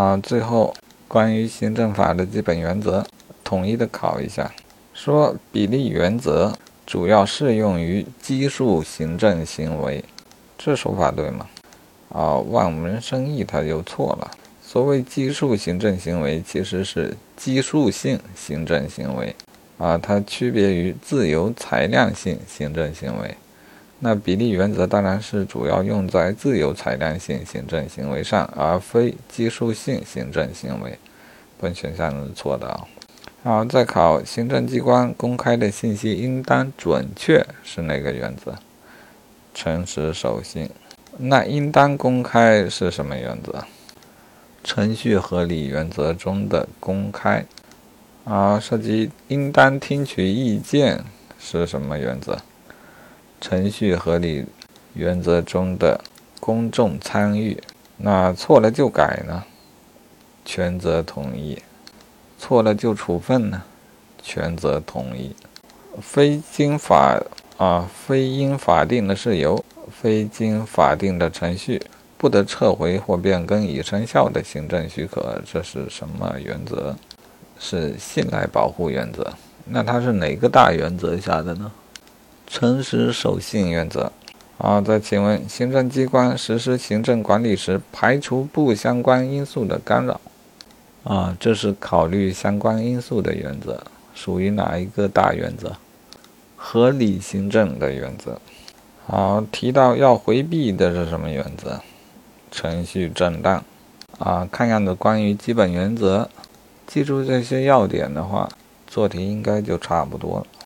啊，最后关于行政法的基本原则，统一的考一下。说比例原则主要适用于奇数行政行为，这说法对吗？啊，望文生义，他又错了。所谓奇数行政行为，其实是奇数性行政行为，啊，它区别于自由裁量性行政行为。那比例原则当然是主要用在自由裁量性行政行为上，而非基数性行政行为。本选项是错的啊。好，再考行政机关公开的信息应当准确是哪个原则？诚实守信。那应当公开是什么原则？程序合理原则中的公开。啊，涉及应当听取意见是什么原则？程序合理原则中的公众参与。那错了就改呢？权责同意。错了就处分呢，权责同意。非经法啊，非因法定的事由，非经法定的程序，不得撤回或变更已生效的行政许可，这是什么原则？是信赖保护原则。那它是哪个大原则下的呢？诚实守信原则。好，再请问，行政机关实施行政管理时，排除不相关因素的干扰。啊，这是考虑相关因素的原则，属于哪一个大原则？合理行政的原则。好，提到要回避的是什么原则？程序正当。啊，看样子关于基本原则，记住这些要点的话，做题应该就差不多了。